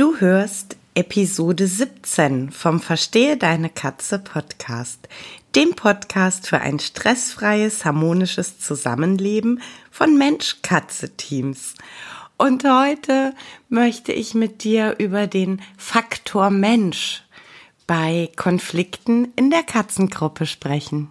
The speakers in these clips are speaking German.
Du hörst Episode 17 vom Verstehe deine Katze Podcast, dem Podcast für ein stressfreies, harmonisches Zusammenleben von Mensch-Katze-Teams. Und heute möchte ich mit dir über den Faktor Mensch bei Konflikten in der Katzengruppe sprechen.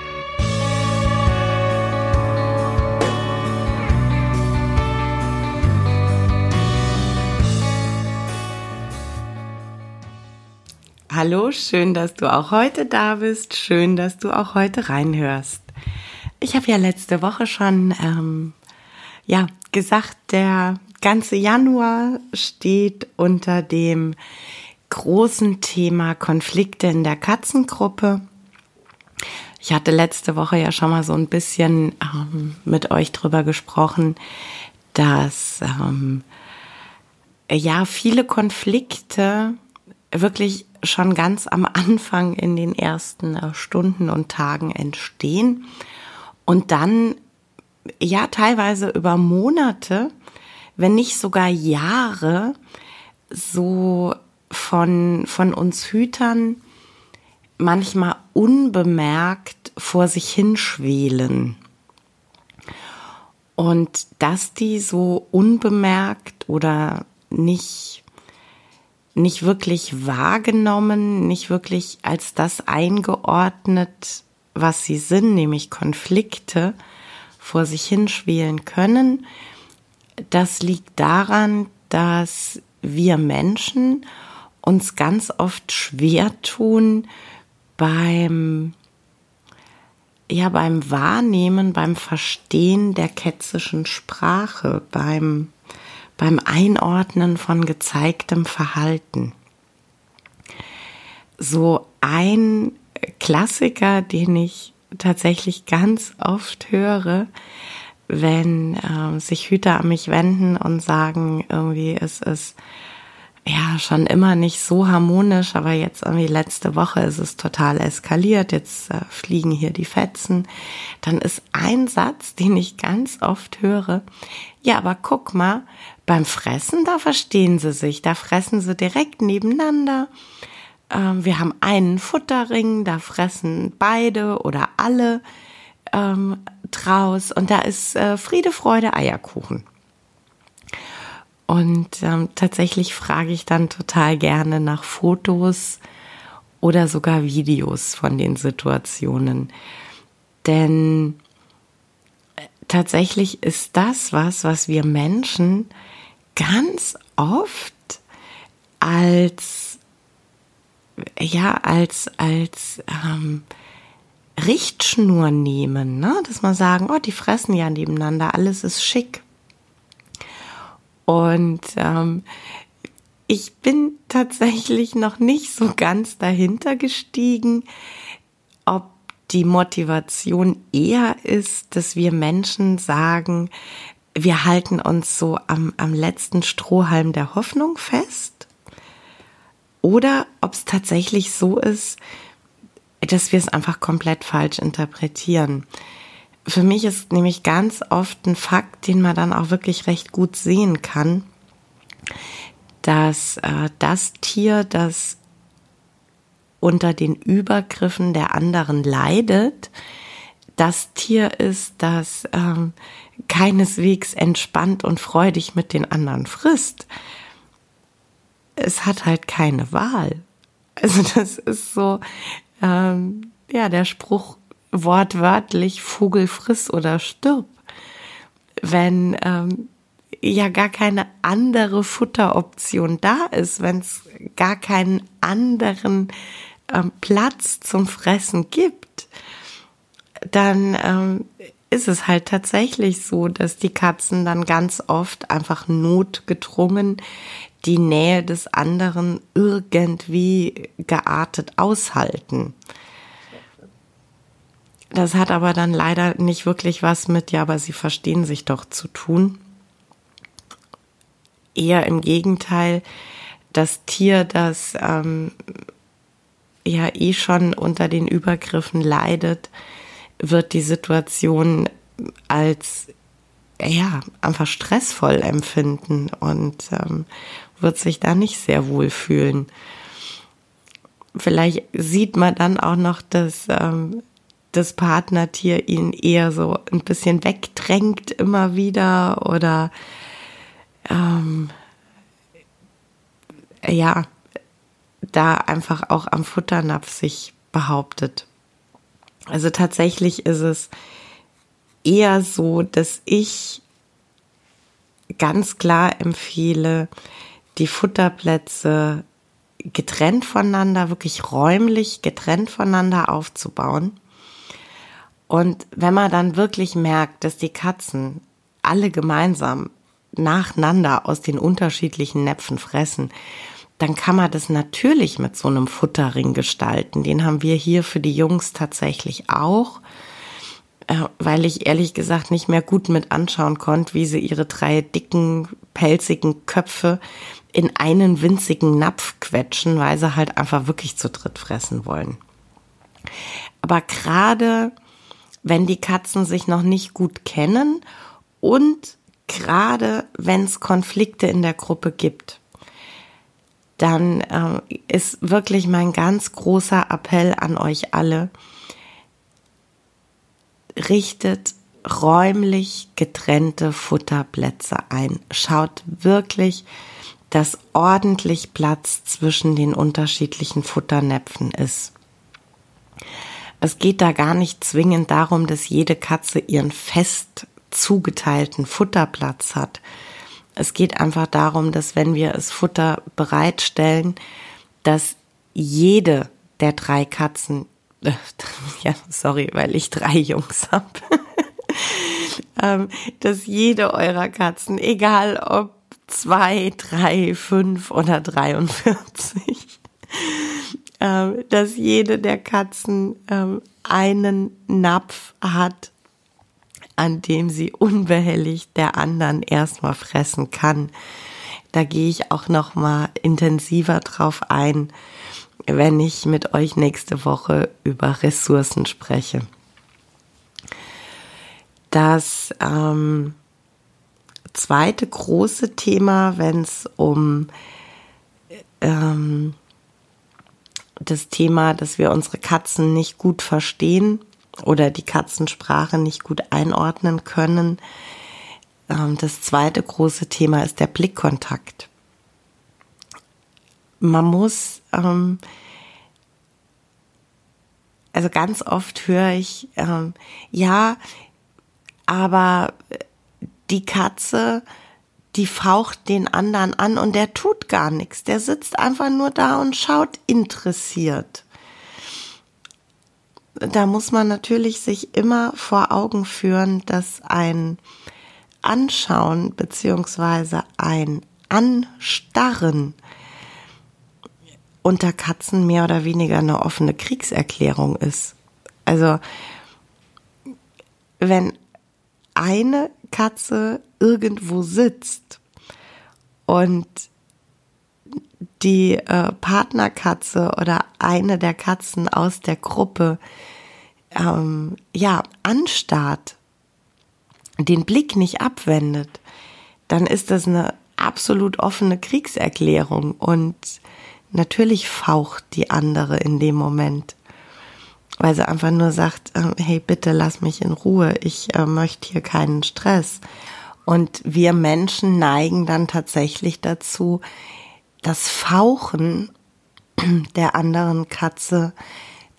Hallo, schön, dass du auch heute da bist. Schön, dass du auch heute reinhörst. Ich habe ja letzte Woche schon ähm, ja gesagt, der ganze Januar steht unter dem großen Thema Konflikte in der Katzengruppe. Ich hatte letzte Woche ja schon mal so ein bisschen ähm, mit euch drüber gesprochen, dass ähm, ja viele Konflikte wirklich schon ganz am Anfang in den ersten äh, Stunden und Tagen entstehen und dann ja teilweise über Monate, wenn nicht sogar Jahre, so von, von uns Hütern manchmal unbemerkt vor sich hinschwelen. Und dass die so unbemerkt oder nicht nicht wirklich wahrgenommen, nicht wirklich als das eingeordnet, was sie sind, nämlich Konflikte vor sich hinschwelen können. Das liegt daran, dass wir Menschen uns ganz oft schwer tun beim ja beim Wahrnehmen, beim Verstehen der ketzischen Sprache, beim beim Einordnen von gezeigtem Verhalten. So ein Klassiker, den ich tatsächlich ganz oft höre, wenn äh, sich Hüter an mich wenden und sagen, irgendwie es ist ja schon immer nicht so harmonisch, aber jetzt irgendwie letzte Woche ist es total eskaliert, jetzt äh, fliegen hier die Fetzen, dann ist ein Satz, den ich ganz oft höre, ja, aber guck mal, beim Fressen, da verstehen sie sich, da fressen sie direkt nebeneinander. Ähm, wir haben einen Futterring, da fressen beide oder alle ähm, draus. Und da ist äh, Friede, Freude, Eierkuchen. Und ähm, tatsächlich frage ich dann total gerne nach Fotos oder sogar Videos von den Situationen. Denn tatsächlich ist das was, was wir Menschen ganz oft als ja als als ähm, Richtschnur nehmen, ne? dass man sagen, oh, die fressen ja nebeneinander, alles ist schick. Und ähm, ich bin tatsächlich noch nicht so ganz dahinter gestiegen, ob die Motivation eher ist, dass wir Menschen sagen, wir halten uns so am, am letzten Strohhalm der Hoffnung fest. Oder ob es tatsächlich so ist, dass wir es einfach komplett falsch interpretieren. Für mich ist nämlich ganz oft ein Fakt, den man dann auch wirklich recht gut sehen kann, dass äh, das Tier, das unter den Übergriffen der anderen leidet, das Tier ist, das ähm, keineswegs entspannt und freudig mit den anderen frisst. Es hat halt keine Wahl. Also das ist so, ähm, ja, der Spruch wortwörtlich Vogel friss oder stirb, wenn ähm, ja gar keine andere Futteroption da ist, wenn es gar keinen anderen ähm, Platz zum Fressen gibt, dann ähm, ist es halt tatsächlich so, dass die Katzen dann ganz oft einfach notgedrungen die Nähe des anderen irgendwie geartet aushalten. Das hat aber dann leider nicht wirklich was mit, ja, aber sie verstehen sich doch zu tun. Eher im Gegenteil, das Tier, das ähm, ja eh schon unter den Übergriffen leidet, wird die Situation als ja einfach stressvoll empfinden und ähm, wird sich da nicht sehr wohl fühlen. Vielleicht sieht man dann auch noch, dass ähm, das Partnertier ihn eher so ein bisschen wegdrängt immer wieder oder ähm, ja, da einfach auch am Futternapf sich behauptet. Also tatsächlich ist es eher so, dass ich ganz klar empfehle, die Futterplätze getrennt voneinander, wirklich räumlich getrennt voneinander aufzubauen. Und wenn man dann wirklich merkt, dass die Katzen alle gemeinsam nacheinander aus den unterschiedlichen Näpfen fressen, dann kann man das natürlich mit so einem Futterring gestalten. Den haben wir hier für die Jungs tatsächlich auch, äh, weil ich ehrlich gesagt nicht mehr gut mit anschauen konnte, wie sie ihre drei dicken, pelzigen Köpfe in einen winzigen Napf quetschen, weil sie halt einfach wirklich zu dritt fressen wollen. Aber gerade wenn die Katzen sich noch nicht gut kennen und gerade wenn es Konflikte in der Gruppe gibt, dann äh, ist wirklich mein ganz großer Appell an euch alle, richtet räumlich getrennte Futterplätze ein. Schaut wirklich, dass ordentlich Platz zwischen den unterschiedlichen Futternäpfen ist. Es geht da gar nicht zwingend darum, dass jede Katze ihren fest zugeteilten Futterplatz hat, es geht einfach darum, dass wenn wir das Futter bereitstellen, dass jede der drei Katzen, äh, ja, sorry, weil ich drei Jungs habe, ähm, dass jede eurer Katzen, egal ob zwei, drei, fünf oder 43, ähm, dass jede der Katzen ähm, einen Napf hat, an dem sie unbehelligt der anderen erstmal fressen kann. Da gehe ich auch noch mal intensiver drauf ein, wenn ich mit euch nächste Woche über Ressourcen spreche. Das ähm, zweite große Thema, wenn es um ähm, das Thema, dass wir unsere Katzen nicht gut verstehen, oder die Katzensprache nicht gut einordnen können. Ähm, das zweite große Thema ist der Blickkontakt. Man muss, ähm, also ganz oft höre ich, ähm, ja, aber die Katze, die faucht den anderen an und der tut gar nichts. Der sitzt einfach nur da und schaut interessiert da muss man natürlich sich immer vor Augen führen, dass ein Anschauen beziehungsweise ein Anstarren unter Katzen mehr oder weniger eine offene Kriegserklärung ist. Also wenn eine Katze irgendwo sitzt und die äh, Partnerkatze oder eine der Katzen aus der Gruppe ähm, ja anstarrt, den Blick nicht abwendet, dann ist das eine absolut offene Kriegserklärung und natürlich faucht die andere in dem Moment, weil sie einfach nur sagt, äh, hey bitte lass mich in Ruhe, ich äh, möchte hier keinen Stress. Und wir Menschen neigen dann tatsächlich dazu, das Fauchen der anderen Katze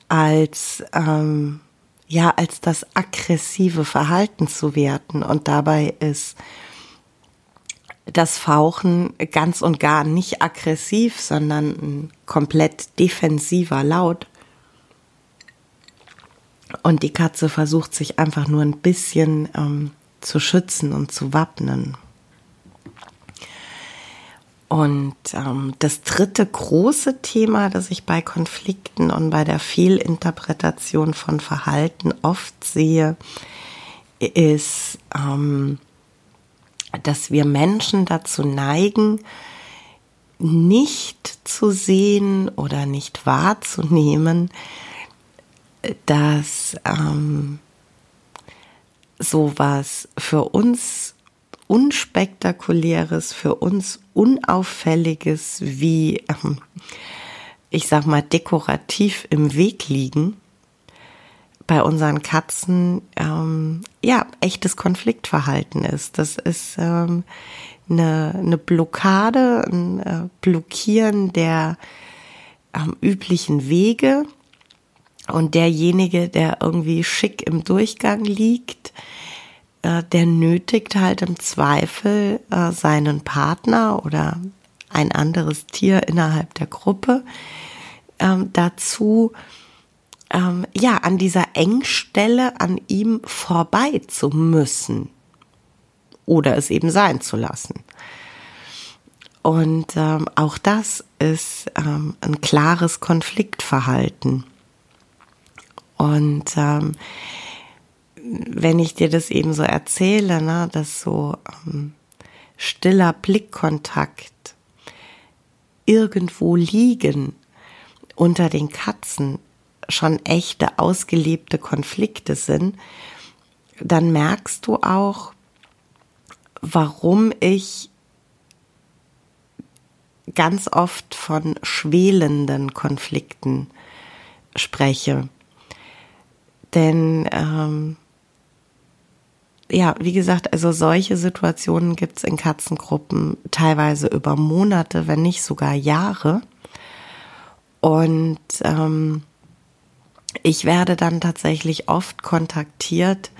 als ähm, ja als das aggressive Verhalten zu werten und dabei ist das Fauchen ganz und gar nicht aggressiv, sondern ein komplett defensiver Laut. Und die Katze versucht sich einfach nur ein bisschen ähm, zu schützen und zu wappnen. Und ähm, das dritte große Thema, das ich bei Konflikten und bei der Fehlinterpretation von Verhalten oft sehe, ist, ähm, dass wir Menschen dazu neigen, nicht zu sehen oder nicht wahrzunehmen, dass ähm, sowas für uns unspektakuläres, für uns unauffälliges wie, ähm, ich sag mal, dekorativ im Weg liegen, bei unseren Katzen ähm, ja echtes Konfliktverhalten ist. Das ist ähm, eine, eine Blockade, ein äh, Blockieren der ähm, üblichen Wege. Und derjenige, der irgendwie schick im Durchgang liegt, äh, der nötigt halt im Zweifel äh, seinen Partner oder ein anderes Tier innerhalb der Gruppe ähm, dazu, ähm, ja, an dieser Engstelle an ihm vorbei zu müssen oder es eben sein zu lassen. Und ähm, auch das ist ähm, ein klares Konfliktverhalten. Und ähm, wenn ich dir das eben so erzähle, ne, dass so ähm, stiller Blickkontakt irgendwo liegen unter den Katzen schon echte ausgelebte Konflikte sind, dann merkst du auch, warum ich ganz oft von schwelenden Konflikten spreche. Denn ähm, ja, wie gesagt, also solche Situationen gibt's in Katzengruppen teilweise über Monate, wenn nicht sogar Jahre. Und ähm, ich werde dann tatsächlich oft kontaktiert,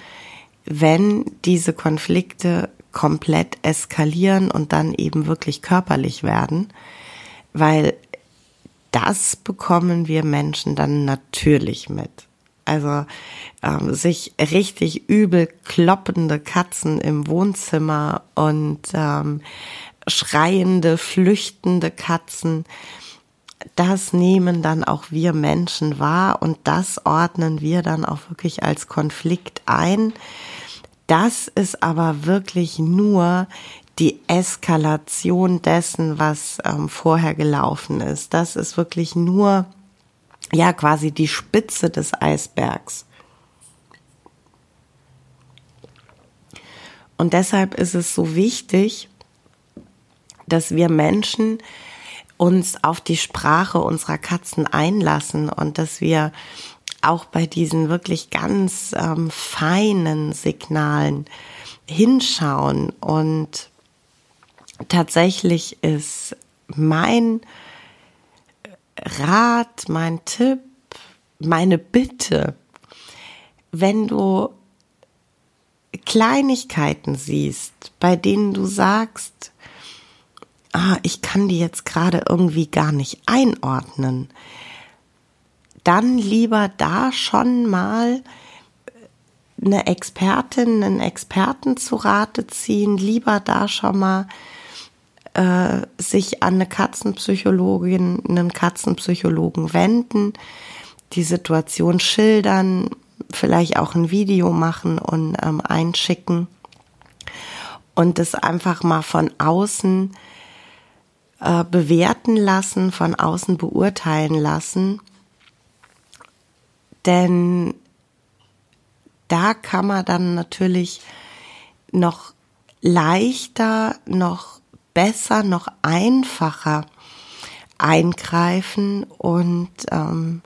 wenn diese Konflikte komplett eskalieren und dann eben wirklich körperlich werden, weil das bekommen wir Menschen dann natürlich mit. Also ähm, sich richtig übel kloppende Katzen im Wohnzimmer und ähm, schreiende, flüchtende Katzen das nehmen dann auch wir Menschen wahr und das ordnen wir dann auch wirklich als Konflikt ein. Das ist aber wirklich nur die Eskalation dessen, was ähm, vorher gelaufen ist. Das ist wirklich nur, ja, quasi die Spitze des Eisbergs. Und deshalb ist es so wichtig, dass wir Menschen uns auf die Sprache unserer Katzen einlassen und dass wir auch bei diesen wirklich ganz ähm, feinen Signalen hinschauen. Und tatsächlich ist mein Rat, mein Tipp, meine Bitte, wenn du Kleinigkeiten siehst, bei denen du sagst, ah, ich kann die jetzt gerade irgendwie gar nicht einordnen, dann lieber da schon mal eine Expertin, einen Experten zu Rate ziehen, lieber da schon mal äh, sich an eine Katzenpsychologin, einen Katzenpsychologen wenden, die Situation schildern, vielleicht auch ein Video machen und ähm, einschicken und das einfach mal von außen äh, bewerten lassen, von außen beurteilen lassen. Denn da kann man dann natürlich noch leichter, noch besser, noch einfacher eingreifen und ähm,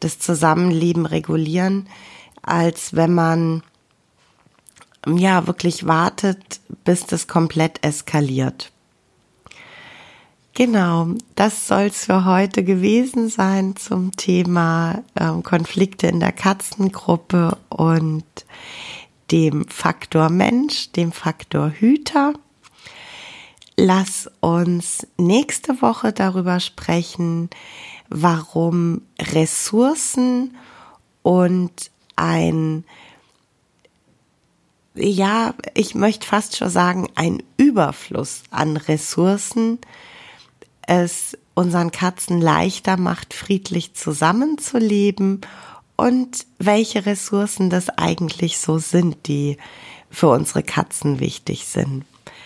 das Zusammenleben regulieren, als wenn man ja wirklich wartet, bis das komplett eskaliert. Genau, das soll's für heute gewesen sein zum Thema ähm, Konflikte in der Katzengruppe und dem Faktor Mensch, dem Faktor Hüter. Lass uns nächste Woche darüber sprechen, warum Ressourcen und ein ja, ich möchte fast schon sagen, ein Überfluss an Ressourcen es unseren Katzen leichter macht, friedlich zusammenzuleben und welche Ressourcen das eigentlich so sind, die für unsere Katzen wichtig sind.